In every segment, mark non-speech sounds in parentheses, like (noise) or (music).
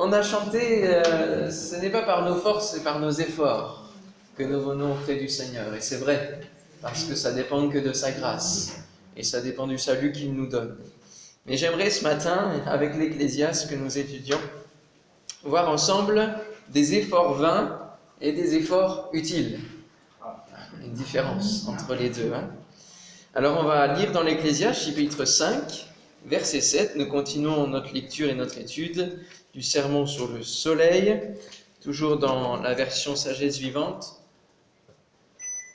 On a chanté, euh, ce n'est pas par nos forces, c'est par nos efforts que nous venons auprès du Seigneur. Et c'est vrai, parce que ça dépend que de sa grâce. Et ça dépend du salut qu'il nous donne. Mais j'aimerais ce matin, avec l'Ecclésiaste que nous étudions, voir ensemble des efforts vains et des efforts utiles. Une différence entre les deux. Hein. Alors on va lire dans l'Ecclésiaste chapitre 5, verset 7. Nous continuons notre lecture et notre étude du sermon sur le soleil, toujours dans la version sagesse vivante.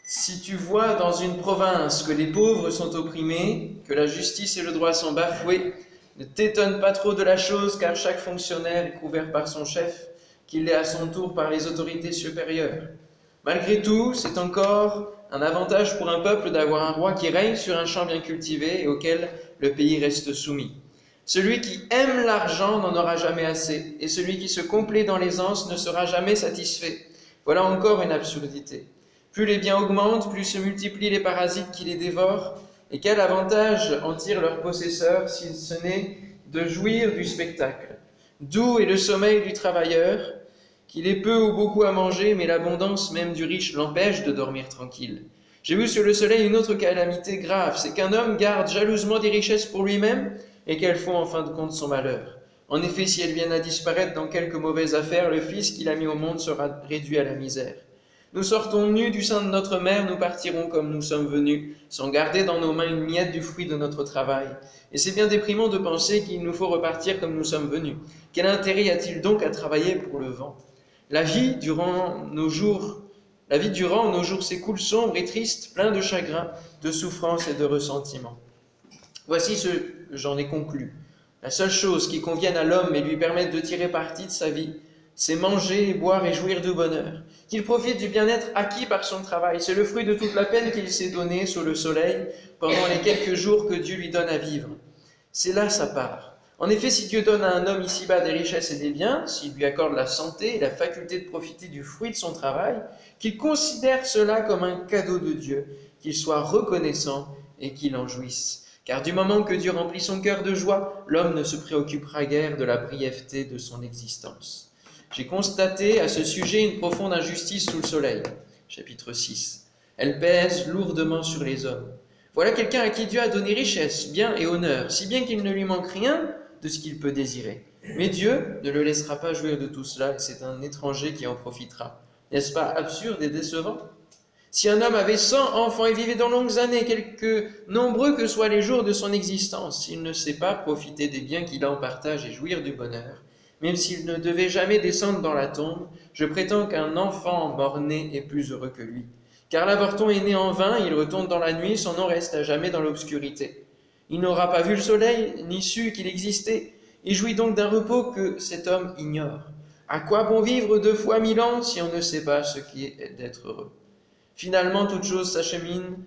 Si tu vois dans une province que les pauvres sont opprimés, que la justice et le droit sont bafoués, ne t'étonne pas trop de la chose, car chaque fonctionnaire est couvert par son chef, qu'il l'est à son tour par les autorités supérieures. Malgré tout, c'est encore un avantage pour un peuple d'avoir un roi qui règne sur un champ bien cultivé et auquel le pays reste soumis. Celui qui aime l'argent n'en aura jamais assez, et celui qui se complaît dans l'aisance ne sera jamais satisfait. Voilà encore une absurdité. Plus les biens augmentent, plus se multiplient les parasites qui les dévorent, et quel avantage en tirent leurs possesseurs si ce n'est de jouir du spectacle Doux est le sommeil du travailleur, qu'il ait peu ou beaucoup à manger, mais l'abondance même du riche l'empêche de dormir tranquille. J'ai vu sur le soleil une autre calamité grave, c'est qu'un homme garde jalousement des richesses pour lui-même et qu'elles font en fin de compte son malheur. En effet, si elles viennent à disparaître dans quelque mauvaise affaire, le fils qu'il a mis au monde sera réduit à la misère. Nous sortons nus du sein de notre mère, nous partirons comme nous sommes venus, sans garder dans nos mains une miette du fruit de notre travail. Et c'est bien déprimant de penser qu'il nous faut repartir comme nous sommes venus. Quel intérêt a-t-il donc à travailler pour le vent? La vie durant nos jours, la vie durant nos jours s'écoule sombre et triste, plein de chagrin, de souffrance et de ressentiment. Voici ce j'en ai conclu. La seule chose qui convienne à l'homme et lui permette de tirer parti de sa vie, c'est manger, boire et jouir du bonheur. Qu'il profite du bien-être acquis par son travail. C'est le fruit de toute la peine qu'il s'est donnée sous le soleil pendant les quelques jours que Dieu lui donne à vivre. C'est là sa part. En effet, si Dieu donne à un homme ici-bas des richesses et des biens, s'il lui accorde la santé et la faculté de profiter du fruit de son travail, qu'il considère cela comme un cadeau de Dieu, qu'il soit reconnaissant et qu'il en jouisse. Car du moment que Dieu remplit son cœur de joie, l'homme ne se préoccupera guère de la brièveté de son existence. J'ai constaté à ce sujet une profonde injustice sous le soleil. Chapitre 6. Elle pèse lourdement sur les hommes. Voilà quelqu'un à qui Dieu a donné richesse, bien et honneur, si bien qu'il ne lui manque rien de ce qu'il peut désirer. Mais Dieu ne le laissera pas jouir de tout cela, c'est un étranger qui en profitera. N'est-ce pas absurde et décevant? Si un homme avait cent enfants et vivait dans longues années, quelque nombreux que soient les jours de son existence, s'il ne sait pas profiter des biens qu'il en partage et jouir du bonheur, même s'il ne devait jamais descendre dans la tombe, je prétends qu'un enfant mort-né est plus heureux que lui. Car l'avorton est né en vain, il retourne dans la nuit, son nom reste à jamais dans l'obscurité. Il n'aura pas vu le soleil, ni su qu'il existait. Il jouit donc d'un repos que cet homme ignore. À quoi bon vivre deux fois mille ans si on ne sait pas ce qui est d'être heureux? Finalement, toute chose s'achemine,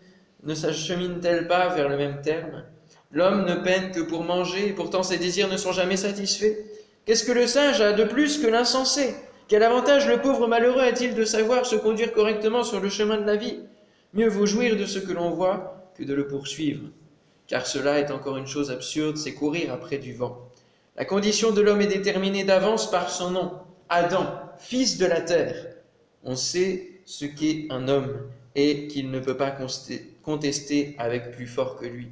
ne s'achemine-t-elle pas vers le même terme? L'homme ne peine que pour manger, et pourtant ses désirs ne sont jamais satisfaits. Qu'est-ce que le sage a de plus que l'insensé? Quel avantage le pauvre malheureux a-t-il de savoir se conduire correctement sur le chemin de la vie? Mieux vaut jouir de ce que l'on voit que de le poursuivre. Car cela est encore une chose absurde, c'est courir après du vent. La condition de l'homme est déterminée d'avance par son nom, Adam, fils de la terre. On sait ce qu'est un homme et qu'il ne peut pas contester avec plus fort que lui.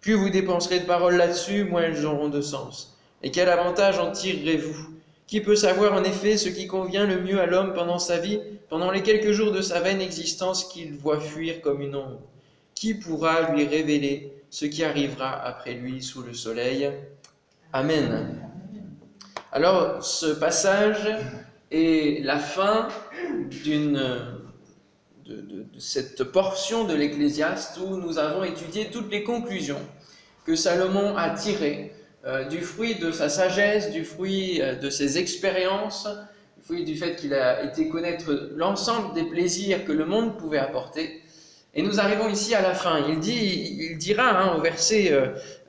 Plus vous dépenserez de paroles là-dessus, moins elles auront de sens. Et quel avantage en tirerez-vous? Qui peut savoir en effet ce qui convient le mieux à l'homme pendant sa vie, pendant les quelques jours de sa vaine existence qu'il voit fuir comme une ombre? Qui pourra lui révéler ce qui arrivera après lui sous le soleil? Amen. Alors, ce passage est la fin d'une de, cette portion de l'Ecclésiaste où nous avons étudié toutes les conclusions que Salomon a tirées euh, du fruit de sa sagesse, du fruit euh, de ses expériences, du fruit du fait qu'il a été connaître l'ensemble des plaisirs que le monde pouvait apporter. Et nous arrivons ici à la fin. Il, dit, il dira hein, au verset,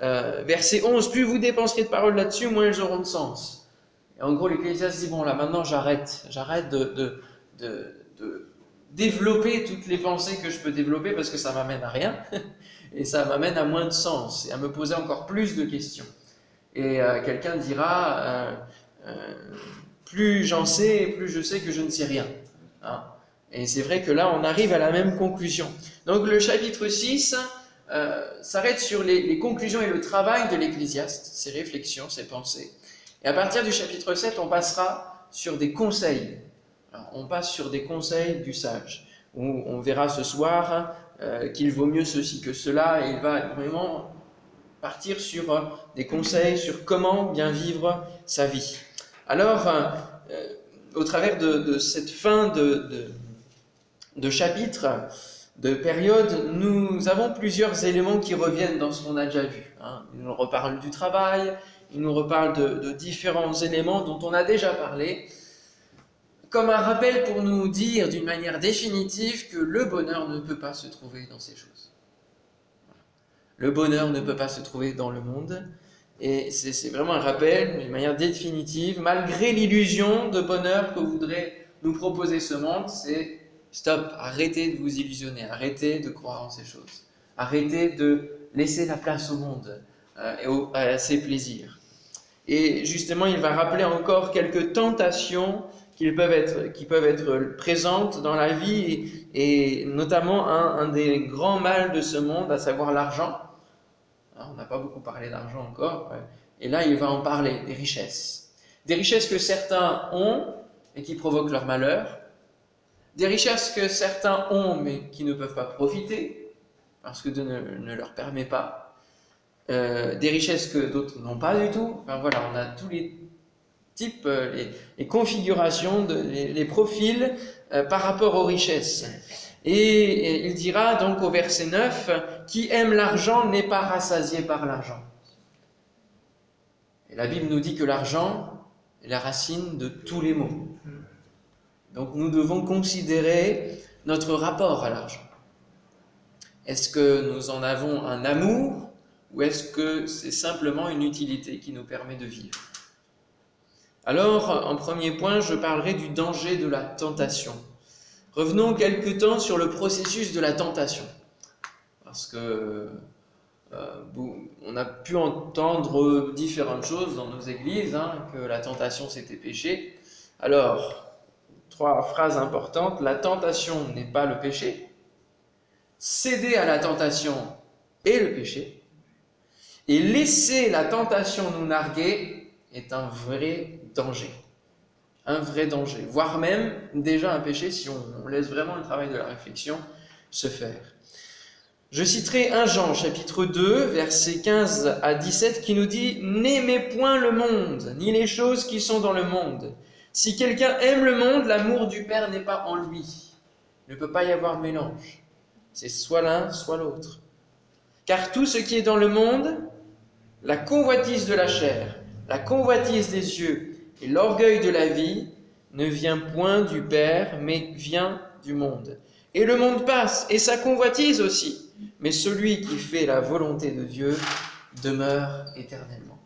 euh, verset 11, plus vous dépenserez de paroles là-dessus, moins elles auront de sens. Et en gros, l'Ecclésiaste dit, bon là maintenant j'arrête, j'arrête de, développer toutes les pensées que je peux développer parce que ça m'amène à rien, (laughs) et ça m'amène à moins de sens, et à me poser encore plus de questions. Et euh, quelqu'un dira, euh, euh, plus j'en sais, plus je sais que je ne sais rien. Hein. Et c'est vrai que là, on arrive à la même conclusion. Donc le chapitre 6 euh, s'arrête sur les, conclusions et le travail de l'Ecclésiaste, ses réflexions, ses pensées. Et à partir du chapitre 7, on passera sur des conseils. On passe sur des conseils du sage, où on verra ce soir euh, qu'il vaut mieux ceci que cela, et il va vraiment partir sur euh, des conseils sur comment bien vivre sa vie. Alors, au travers de, cette fin de chapitres, de périodes, nous avons plusieurs éléments qui reviennent dans ce qu'on a déjà vu. Hein. Il nous reparle du travail, il nous reparle de, différents éléments dont on a déjà parlé, comme un rappel pour nous dire d'une manière définitive que le bonheur ne peut pas se trouver dans ces choses. Le bonheur ne peut pas se trouver dans le monde, et c'est vraiment un rappel d'une manière définitive, malgré l'illusion de bonheur que voudrait nous proposer ce monde, c'est Stop, arrêtez de vous illusionner, arrêtez de croire en ces choses. Arrêtez de laisser la place au monde euh, et à ses plaisirs. Et justement, il va rappeler encore quelques tentations qui peuvent être, qui peuvent être présentes dans la vie et, notamment un, des grands mâles de ce monde, à savoir l'argent. On n'a pas beaucoup parlé d'argent encore. Et là, il va en parler, des richesses. Des richesses que certains ont et qui provoquent leur malheur, des richesses que certains ont mais qui ne peuvent pas profiter, parce que Dieu ne, leur permet pas, euh, des richesses que d'autres n'ont pas du tout. Enfin voilà, on a tous les types, euh, les, configurations, les, profils euh, par rapport aux richesses. Et, il dira donc au verset 9, qui aime l'argent n'est pas rassasié par l'argent. La Bible nous dit que l'argent est la racine de tous les maux. Donc nous devons considérer notre rapport à l'argent. Est-ce que nous en avons un amour ou est-ce que c'est simplement une utilité qui nous permet de vivre? Alors, en premier point, je parlerai du danger de la tentation. Revenons quelque temps sur le processus de la tentation. Parce que euh, on a pu entendre différentes choses dans nos églises, hein, que la tentation c'était péché. Alors, trois phrases importantes. La tentation n'est pas le péché. Céder à la tentation est le péché. Et laisser la tentation nous narguer est un vrai Un vrai danger, voire même déjà un péché si on laisse vraiment le travail de la réflexion se faire. Je citerai 1 Jean chapitre 2 versets 15 à 17 qui nous dit N'aimez point le monde, ni les choses qui sont dans le monde. Si quelqu'un aime le monde, l'amour du Père n'est pas en lui. Il ne peut pas y avoir mélange. C'est soit l'un, soit l'autre. Car tout ce qui est dans le monde, la convoitise de la chair, la convoitise des yeux et l'orgueil de la vie, ne vient point du Père, mais vient du monde. Et le monde passe, et sa convoitise aussi. Mais celui qui fait la volonté de Dieu demeure éternellement.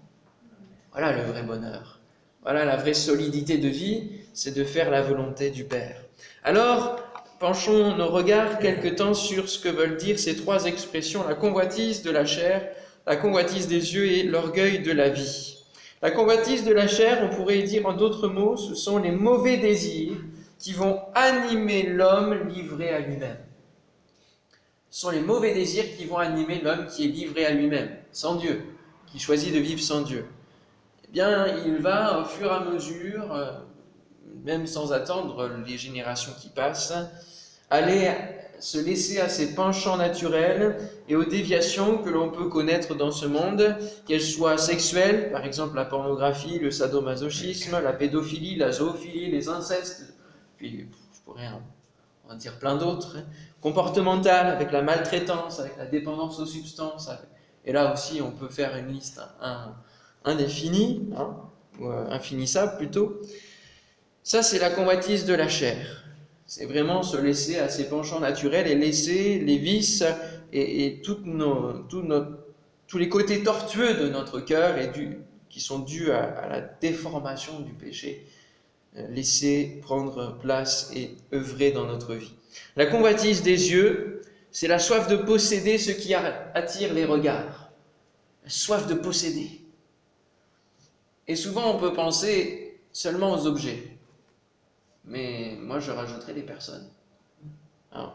Voilà le vrai bonheur. Voilà la vraie solidité de vie, c'est de faire la volonté du Père. Alors, penchons nos regards quelque temps sur ce que veulent dire ces trois expressions, la convoitise de la chair, la convoitise des yeux et l'orgueil de la vie. La convoitise de la chair, on pourrait dire en d'autres mots, ce sont les mauvais désirs qui vont animer l'homme livré à lui-même. Ce sont les mauvais désirs qui vont animer l'homme qui est livré à lui-même, sans Dieu, qui choisit de vivre sans Dieu bien, il va au fur et à mesure, euh, même sans attendre les générations qui passent, aller se laisser à ses penchants naturels et aux déviations que l'on peut connaître dans ce monde, qu'elles soient sexuelles, par exemple la pornographie, le sadomasochisme, la pédophilie, la zoophilie, les incestes, puis je pourrais en, dire plein d'autres, hein, comportementales, avec la maltraitance, avec la dépendance aux substances, et là aussi on peut faire une liste, un, indéfini, hein, ou euh, infinissable plutôt. Ça, c'est la convoitise de la chair. C'est vraiment se laisser à ses penchants naturels et laisser les vices et, nos, tous les côtés tortueux de notre cœur et du, qui sont dus à, la déformation du péché, euh, laisser prendre place et œuvrer dans notre vie. La convoitise des yeux, c'est la soif de posséder ce qui attire les regards. La soif de posséder. Et souvent, on peut penser seulement aux objets. Mais moi, je rajouterais les personnes. Hein?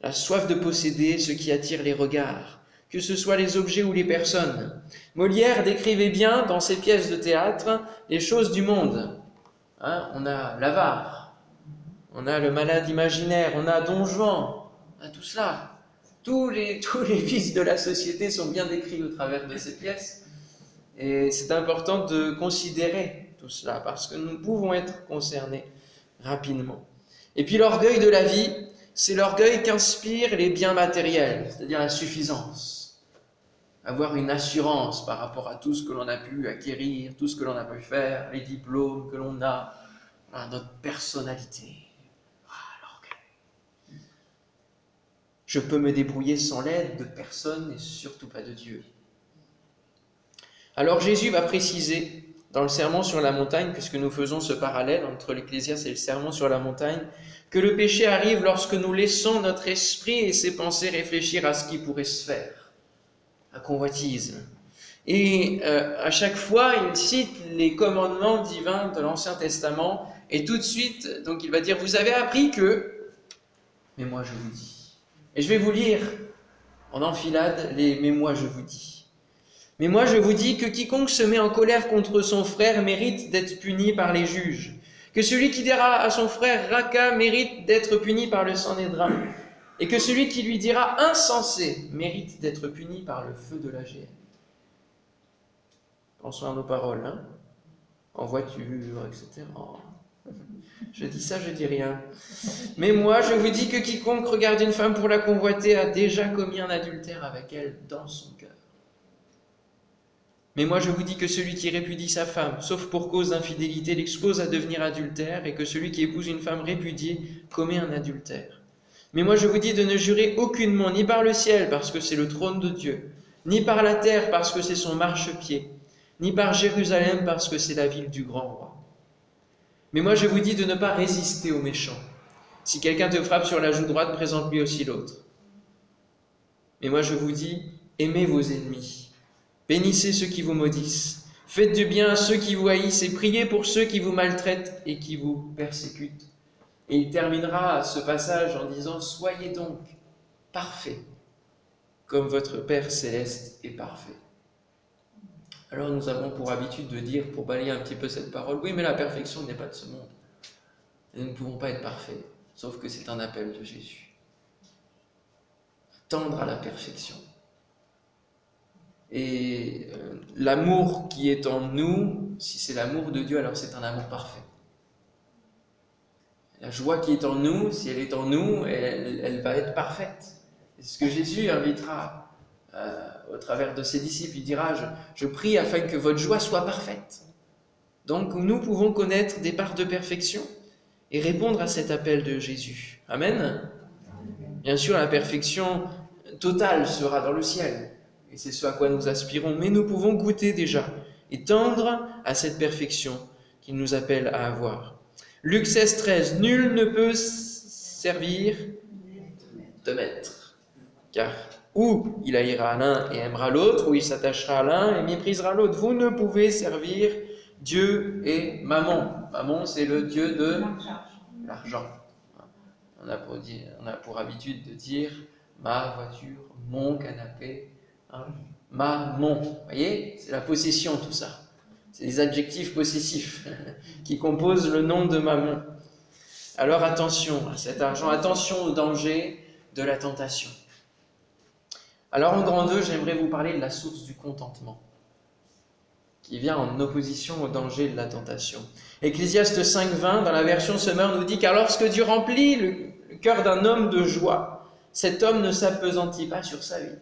La soif de posséder ce qui attire les regards, que ce soit les objets ou les personnes. Molière décrivait bien dans ses pièces de théâtre les choses du monde. Hein? on a l'avare, on a le malade imaginaire, on a Don Juan, on a tout cela. Tous les, (laughs) tous les vices de la société sont bien décrits au travers de ces pièces. Et c'est important de considérer tout cela parce que nous pouvons être concernés rapidement. Et puis l'orgueil de la vie, c'est l'orgueil qu'inspirent les biens matériels, c'est-à-dire la suffisance. Avoir une assurance par rapport à tout ce que l'on a pu acquérir, tout ce que l'on a pu faire, les diplômes que l'on a, notre personnalité. Ah, Je peux me débrouiller sans l'aide de personne et surtout pas de Dieu. Alors Jésus va préciser dans le serment sur la montagne, puisque nous faisons ce parallèle entre l'Ecclésiaste et le serment sur la montagne, que le péché arrive lorsque nous laissons notre esprit et ses pensées réfléchir à ce qui pourrait se faire, à convoitise. Et euh, à chaque fois, il cite les commandements divins de l'Ancien Testament, et tout de suite, donc il va dire, vous avez appris que, mais moi je vous dis. Et je vais vous lire en enfilade les mais moi je vous dis. Mais moi je vous dis que quiconque se met en colère contre son frère mérite d'être puni par les juges, que celui qui dira à son frère Raka mérite d'être puni par le Sanhédrin, et que celui qui lui dira insensé mérite d'être puni par le feu de la géhenne. Pensons à nos paroles, hein en voiture, etc. (laughs) Je dis ça, je dis rien. Mais moi, je vous dis que quiconque regarde une femme pour la convoiter a déjà commis un adultère avec elle dans son. Mais moi je vous dis que celui qui répudie sa femme, sauf pour cause d'infidélité, l'expose à devenir adultère, et que celui qui épouse une femme répudiée commet un adultère. Mais moi je vous dis de ne jurer aucunement, ni par le ciel, parce que c'est le trône de Dieu, ni par la terre, parce que c'est son marchepied, ni par Jérusalem, parce que c'est la ville du grand roi. Mais moi je vous dis de ne pas résister aux méchants. Si quelqu'un te frappe sur la joue droite, présente-lui aussi l'autre. Mais moi je vous dis, aimez vos ennemis Bénissez ceux qui vous maudissent. Faites du bien à ceux qui vous haïssent et priez pour ceux qui vous maltraitent et qui vous persécutent. Et il terminera ce passage en disant Soyez donc parfaits, comme votre Père céleste est parfait. Alors nous avons pour habitude de dire, pour balayer un petit peu cette parole, oui, mais la perfection n'est pas de ce monde. nous ne pouvons pas être parfaits, sauf que c'est un appel de Jésus. Tendre à la perfection. Et euh, l'amour qui est en nous, si c'est l'amour de Dieu, alors c'est un amour parfait. La joie qui est en nous, si elle est en nous, elle, va être parfaite. C'est ce que Jésus invitera euh, au travers de ses disciples. Il dira, je, je prie afin que votre joie soit parfaite. Donc nous pouvons connaître des parts de perfection et répondre à cet appel de Jésus. Amen. Bien sûr, la perfection totale sera dans le ciel et c'est ce à quoi nous aspirons, mais nous pouvons goûter déjà et tendre à cette perfection qu'il nous appelle à avoir. Luc 16, 13, Nul ne peut servir de maître, car ou il haïra l'un et aimera l'autre, ou il s'attachera à l'un et méprisera l'autre. Vous ne pouvez servir Dieu et Maman. Maman, c'est le Dieu de l'argent. On on a pour habitude de dire ma voiture, mon canapé, Ma, mon. Vous voyez C'est la possession, tout ça. C'est des adjectifs possessifs (laughs) qui composent le nom de maman. Alors attention à cet argent, attention au danger de la tentation. Alors en grand 2, j'aimerais vous parler de la source du contentement, qui vient en opposition au danger de la tentation. Ecclésiaste 5.20, dans la version Summer, nous dit car lorsque Dieu remplit le cœur d'un homme de joie, cet homme ne s'apesantit pas sur sa vie.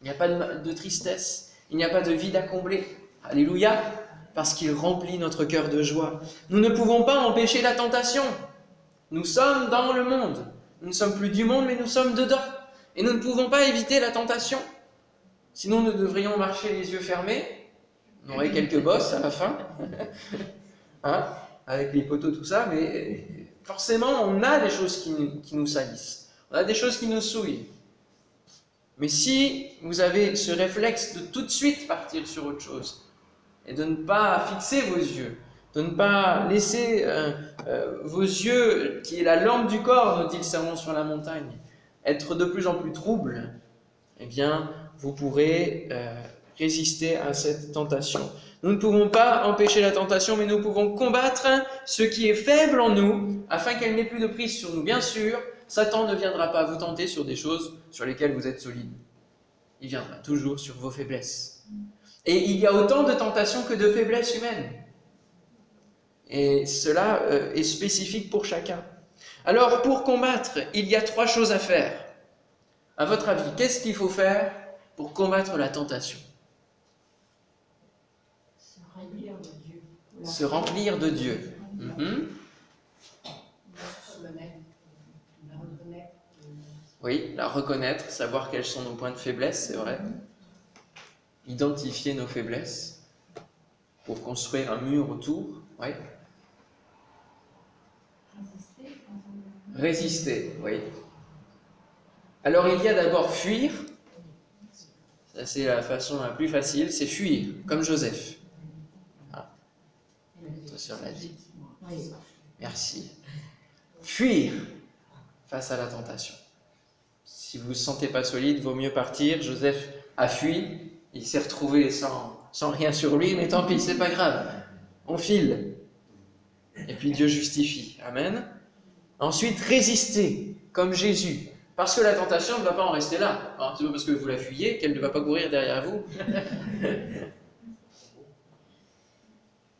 Il n'y a pas de, tristesse, il n'y a pas de vide à combler. Alléluia, parce qu'il remplit notre cœur de joie. Nous ne pouvons pas empêcher la tentation. Nous sommes dans le monde. Nous ne sommes plus du monde, mais nous sommes dedans. Et nous ne pouvons pas éviter la tentation. Sinon, nous devrions marcher les yeux fermés. On aurait quelques bosses à la fin. (laughs) hein Avec les poteaux, tout ça. Mais forcément, on a des choses qui, qui nous salissent. On a des choses qui nous souillent. Mais si vous avez ce réflexe de tout de suite partir sur autre chose, et de ne pas fixer vos yeux, de ne pas laisser euh, euh, vos yeux, qui est la lampe du corps, nous dit le serment sur la montagne, être de plus en plus troubles, eh bien, vous pourrez euh, résister à cette tentation. Nous ne pouvons pas empêcher la tentation, mais nous pouvons combattre ce qui est faible en nous, afin qu'elle n'ait plus de prise sur nous. Bien sûr, Satan ne viendra pas vous tenter sur des choses sur lesquelles vous êtes solide. Il viendra toujours sur vos faiblesses. Et il y a autant de tentations que de faiblesses humaines. Et cela euh, est spécifique pour chacun. Alors, pour combattre, il y a trois choses à faire. À votre avis, qu'est-ce qu'il faut faire pour combattre la tentation? Se remplir de Dieu. Se remplir de Dieu. Oui, la reconnaître, savoir quels sont nos points de faiblesse, c'est vrai. Identifier nos faiblesses pour construire un mur autour. Oui. Résister. Résister, oui. Alors il y a d'abord fuir. Ça c'est la façon la plus facile, c'est fuir, comme Joseph. Ah, l'a dit. Merci. Fuir face à la tentation. Si vous ne vous sentez pas solide, vaut mieux partir. Joseph a fui, il s'est retrouvé sans, rien sur lui, mais tant pis, c'est pas grave. On file. Et puis Dieu justifie. Amen. Ensuite, résister, comme Jésus. Parce que la tentation ne va pas en rester là. Alors, c'est pas parce que vous la fuyez qu'elle ne va pas courir derrière vous. (laughs)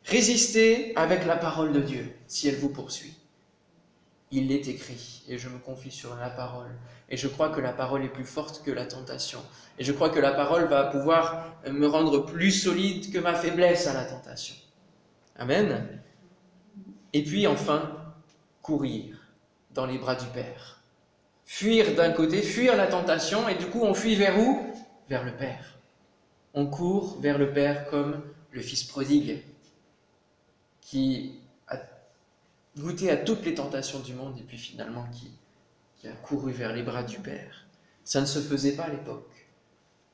Résistez avec la parole de Dieu, si elle vous poursuit. Il est écrit, et je me confie sur la parole. Et je crois que la parole est plus forte que la tentation. Et je crois que la parole va pouvoir me rendre plus solide que ma faiblesse à la tentation. Amen. Et puis enfin, courir dans les bras du Père. Fuir d'un côté, fuir la tentation, et du coup on fuit vers où? Vers le Père. On court vers le Père comme le Fils prodigue, qui goûté à toutes les tentations du monde et puis finalement qui, a couru vers les bras du Père. Ça ne se faisait pas à l'époque.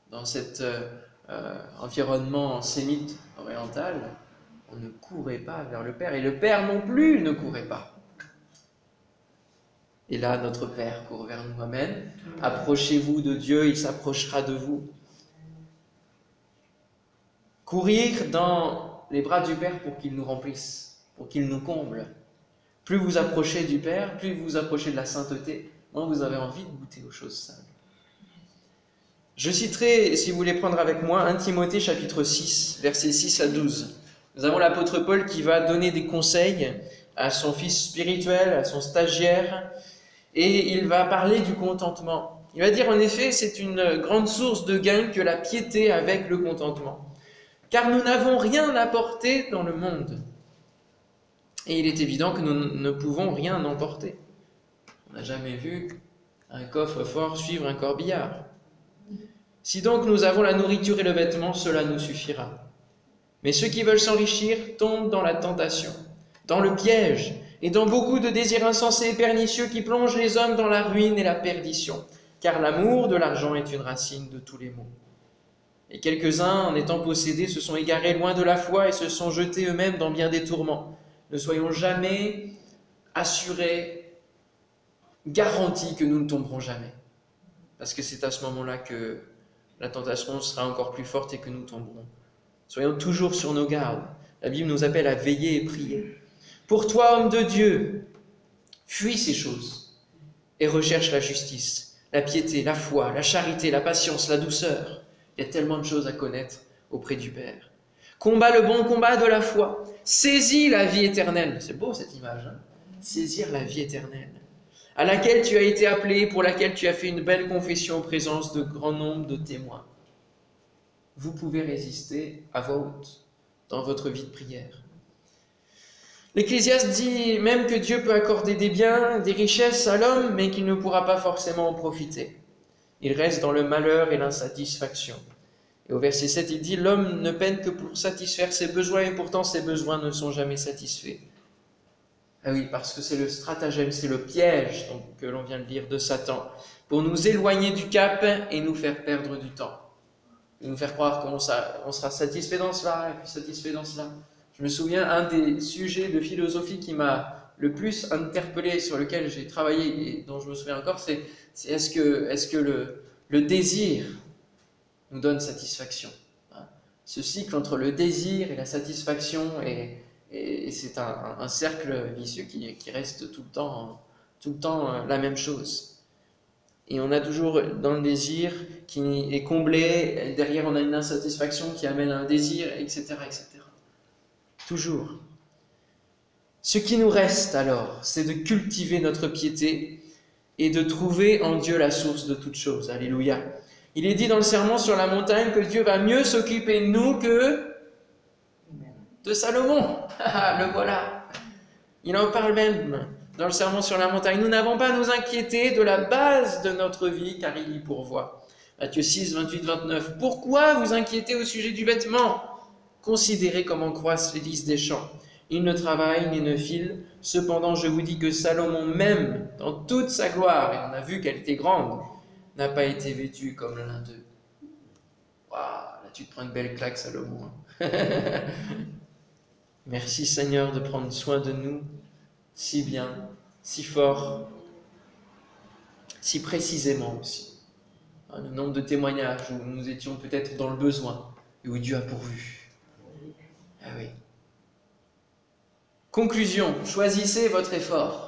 Dans cet euh, euh, environnement sémite oriental, on ne courait pas vers le Père et le Père non plus ne courait pas. Et là, notre Père court vers nous. Amen. Approchez-vous de Dieu, il s'approchera de vous. Courir dans les bras du Père pour qu'il nous remplisse, pour qu'il nous comble. Plus vous approchez du Père, plus vous approchez de la sainteté, moins vous avez envie de goûter aux choses saintes. Je citerai, si vous voulez prendre avec moi, 1 Timothée chapitre 6, versets 6 à 12. Nous avons l'apôtre Paul qui va donner des conseils à son fils spirituel, à son stagiaire, et il va parler du contentement. Il va dire en effet, c'est une grande source de gain que la piété avec le contentement. Car nous n'avons rien apporté dans le monde. Et il est évident que nous ne pouvons rien emporter. On n'a jamais vu un coffre-fort suivre un corbillard. Si donc nous avons la nourriture et le vêtement, cela nous suffira. Mais ceux qui veulent s'enrichir tombent dans la tentation, dans le piège et dans beaucoup de désirs insensés et pernicieux qui plongent les hommes dans la ruine et la perdition, car l'amour de l'argent est une racine de tous les maux. Et quelques-uns, en étant possédés, se sont égarés loin de la foi et se sont jetés eux-mêmes dans bien des tourments. Ne soyons jamais assurés, garantis que nous ne tomberons jamais. Parce que c'est à ce moment-là que la tentation sera encore plus forte et que nous tomberons. Soyons toujours sur nos gardes. La Bible nous appelle à veiller et prier. Pour toi, homme de Dieu, fuis ces choses et recherche la justice, la piété, la foi, la charité, la patience, la douceur. Il y a tellement de choses à connaître auprès du Père. Combat le bon combat de la foi. Saisis la vie éternelle. C'est beau cette image. Hein Saisir la vie éternelle. À laquelle tu as été appelé, pour laquelle tu as fait une belle confession en présence de grand nombre de témoins. Vous pouvez résister à voix haute dans votre vie de prière. L'Ecclésiaste dit même que Dieu peut accorder des biens, des richesses à l'homme, mais qu'il ne pourra pas forcément en profiter. Il reste dans le malheur et l'insatisfaction. Et au verset 7, il dit L'homme ne peine que pour satisfaire ses besoins, et pourtant ses besoins ne sont jamais satisfaits. Ah oui, parce que c'est le stratagème, c'est le piège que l'on vient de lire de Satan, pour nous éloigner du cap et nous faire perdre du temps. Et nous faire croire qu'on sera satisfait dans cela, et puis satisfait dans cela. Je me souviens, un des sujets de philosophie qui m'a le plus interpellé, sur lequel j'ai travaillé et dont je me souviens encore, c'est est-ce que, est -ce que le désir nous donne satisfaction hein Ce cycle entre le désir et la satisfaction, et, c'est un, cercle vicieux qui, reste tout le, temps, tout le temps euh, la même chose. Et on a toujours dans le désir qui est comblé, derrière on a une insatisfaction qui amène un désir, etc. etc. Toujours. Ce qui nous reste alors, c'est de cultiver notre piété et de trouver en Dieu la source de toutes choses. Alléluia. Il est dit dans le serment sur la montagne que Dieu va mieux s'occuper de nous que de Salomon. (laughs) le voilà. Il en parle même dans le serment sur la montagne. Nous n'avons pas à nous inquiéter de la base de notre vie, car il y pourvoit. Matthieu 6, 28, 29. Pourquoi vous inquiétez au sujet du vêtement? Considérez comment croissent les lys des champs. Il ne travaille ni ne file. Cependant, je vous dis que Salomon même, dans toute sa gloire, et on a vu qu'elle était grande, n'a pas été vêtu comme l'un d'eux. Waouh, là tu te prends une belle claque, Salomon. Hein. (laughs) Merci Seigneur de prendre soin de nous si bien, si fort, si précisément aussi. Hein, le nombre de témoignages où nous étions peut-être dans le besoin et où Dieu a pourvu. Ah oui. Conclusion, choisissez votre effort.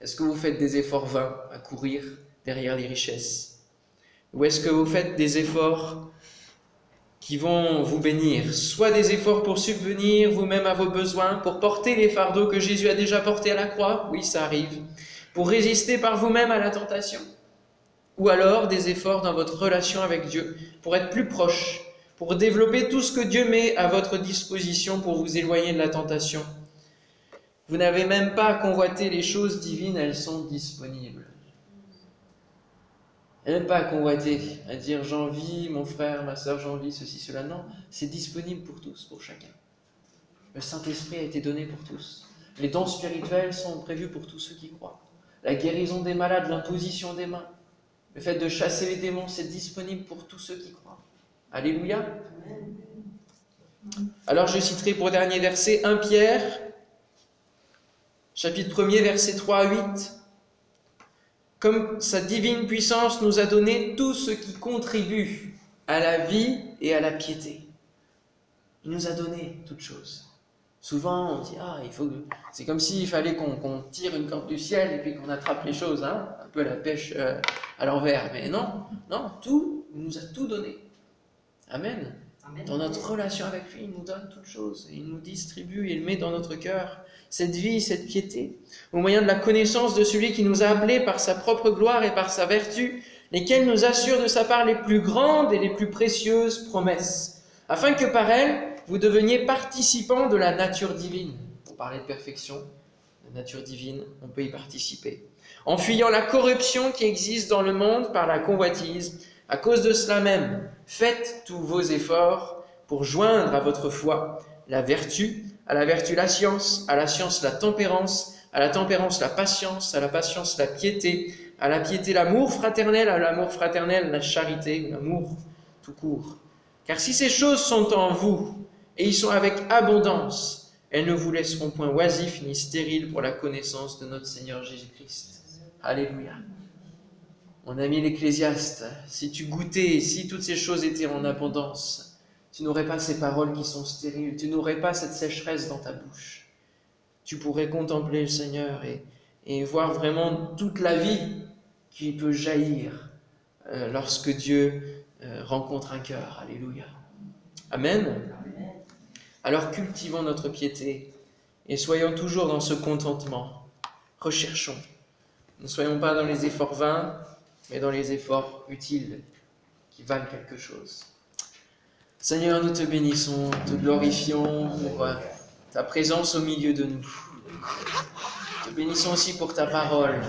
Est-ce que vous faites des efforts vains à courir derrière les richesses? Ou est-ce que vous faites des efforts qui vont vous bénir? Soit des efforts pour subvenir vous-même à vos besoins, pour porter les fardeaux que Jésus a déjà portés à la croix? Oui, ça arrive. Pour résister par vous-même à la tentation? Ou alors des efforts dans votre relation avec Dieu, pour être plus proche pour développer tout ce que Dieu met à votre disposition pour vous éloigner de la tentation? Vous n'avez même pas à convoiter les choses divines, elles sont disponibles. Même pas à convoiter, à dire j'envie mon frère, ma soeur, j'envie ceci, cela. Non, c'est disponible pour tous, pour chacun. Le Saint-Esprit a été donné pour tous. Les dons spirituels sont prévus pour tous ceux qui croient. La guérison des malades, l'imposition des mains, le fait de chasser les démons, c'est disponible pour tous ceux qui croient. Alléluia. Alors je citerai pour dernier verset 1 Pierre, chapitre 1er, verset 3 à 8. Comme sa divine puissance nous a donné tout ce qui contribue à la vie et à la piété. Il nous a donné toutes choses. Souvent, on dit Ah, il faut. C'est comme s'il fallait qu'on tire une corde du ciel et puis qu'on attrape les choses, hein un peu la pêche euh, à l'envers. Mais non, non, tout, il nous a tout donné. Amen. Dans notre relation avec lui, il nous donne toutes choses. Il nous distribue, il met dans notre cœur cette vie, cette piété, au moyen de la connaissance de celui qui nous a appelés par sa propre gloire et par sa vertu, lesquelles nous assurent de sa part les plus grandes et les plus précieuses promesses, afin que par elles, vous deveniez participants de la nature divine. Pour parler de perfection, la nature divine, on peut y participer. En fuyant la corruption qui existe dans le monde par la convoitise, à cause de cela même, faites tous vos efforts pour joindre à votre foi la vertu, à la vertu la science, à la science la tempérance, à la tempérance la patience, à la patience la piété, à la piété l'amour fraternel, à l'amour fraternel la charité, l'amour tout court. Car si ces choses sont en vous, et y sont avec abondance, elles ne vous laisseront point oisifs ni stériles pour la connaissance de notre Seigneur Jésus-Christ. Alléluia. Mon ami l'Ecclésiaste, si tu goûtais, si toutes ces choses étaient en abondance, tu n'aurais pas ces paroles qui sont stériles, tu n'aurais pas cette sécheresse dans ta bouche. Tu pourrais contempler le Seigneur et, et voir vraiment toute la vie qui peut jaillir euh, lorsque Dieu euh, rencontre un cœur. Alléluia. Amen. Alors cultivons notre piété et soyons toujours dans ce contentement. Recherchons. Ne soyons pas dans les efforts vains, mais dans les efforts utiles qui valent quelque chose. Seigneur, nous te bénissons, te glorifions pour euh, ta présence au milieu de nous. Te bénissons aussi pour ta parole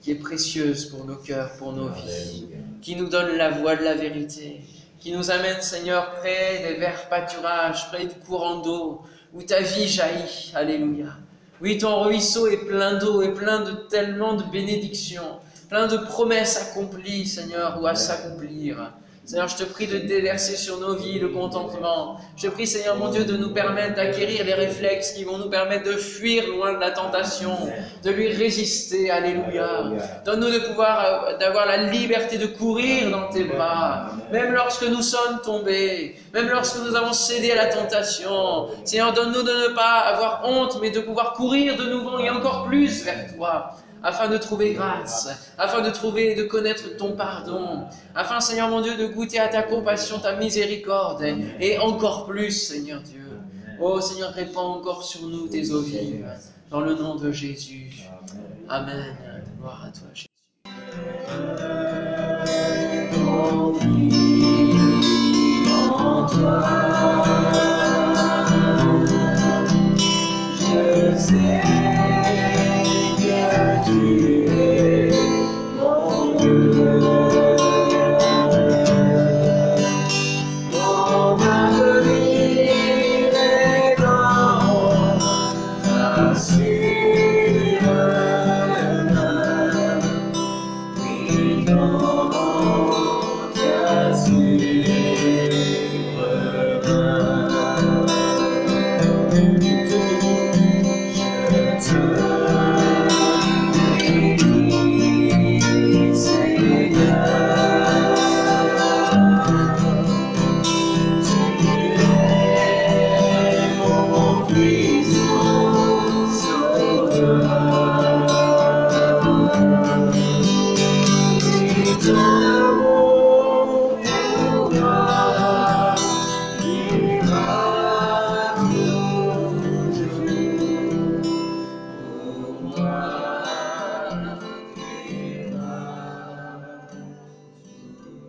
qui est précieuse pour nos cœurs, pour nos vies, qui nous donne la voie de la vérité, qui nous amène, Seigneur, près des verts pâturages, près du courant d'eau, où ta vie jaillit. Alléluia. Oui, ton ruisseau est plein d'eau et plein de tellement de bénédictions plein de promesses accomplies, Seigneur, ou à s'accomplir. Seigneur, je te prie de déverser sur nos vies le contentement. Je te prie, Seigneur mon Dieu, de nous permettre d'acquérir les réflexes qui vont nous permettre de fuir loin de la tentation, de lui résister. Alléluia. Donne-nous de pouvoir, euh, d'avoir la liberté de courir dans tes bras, même lorsque nous sommes tombés, même lorsque nous avons cédé à la tentation. Seigneur, donne-nous de ne pas avoir honte, mais de pouvoir courir de nouveau et encore plus vers toi afin de trouver grâce, afin de trouver et de connaître ton pardon, afin, Seigneur mon Dieu, de goûter à ta compassion, ta miséricorde, et encore plus, Seigneur Dieu. Oh Seigneur, répands encore sur nous tes eaux vives, dans le nom de Jésus. Amen. Gloire à toi, Jésus.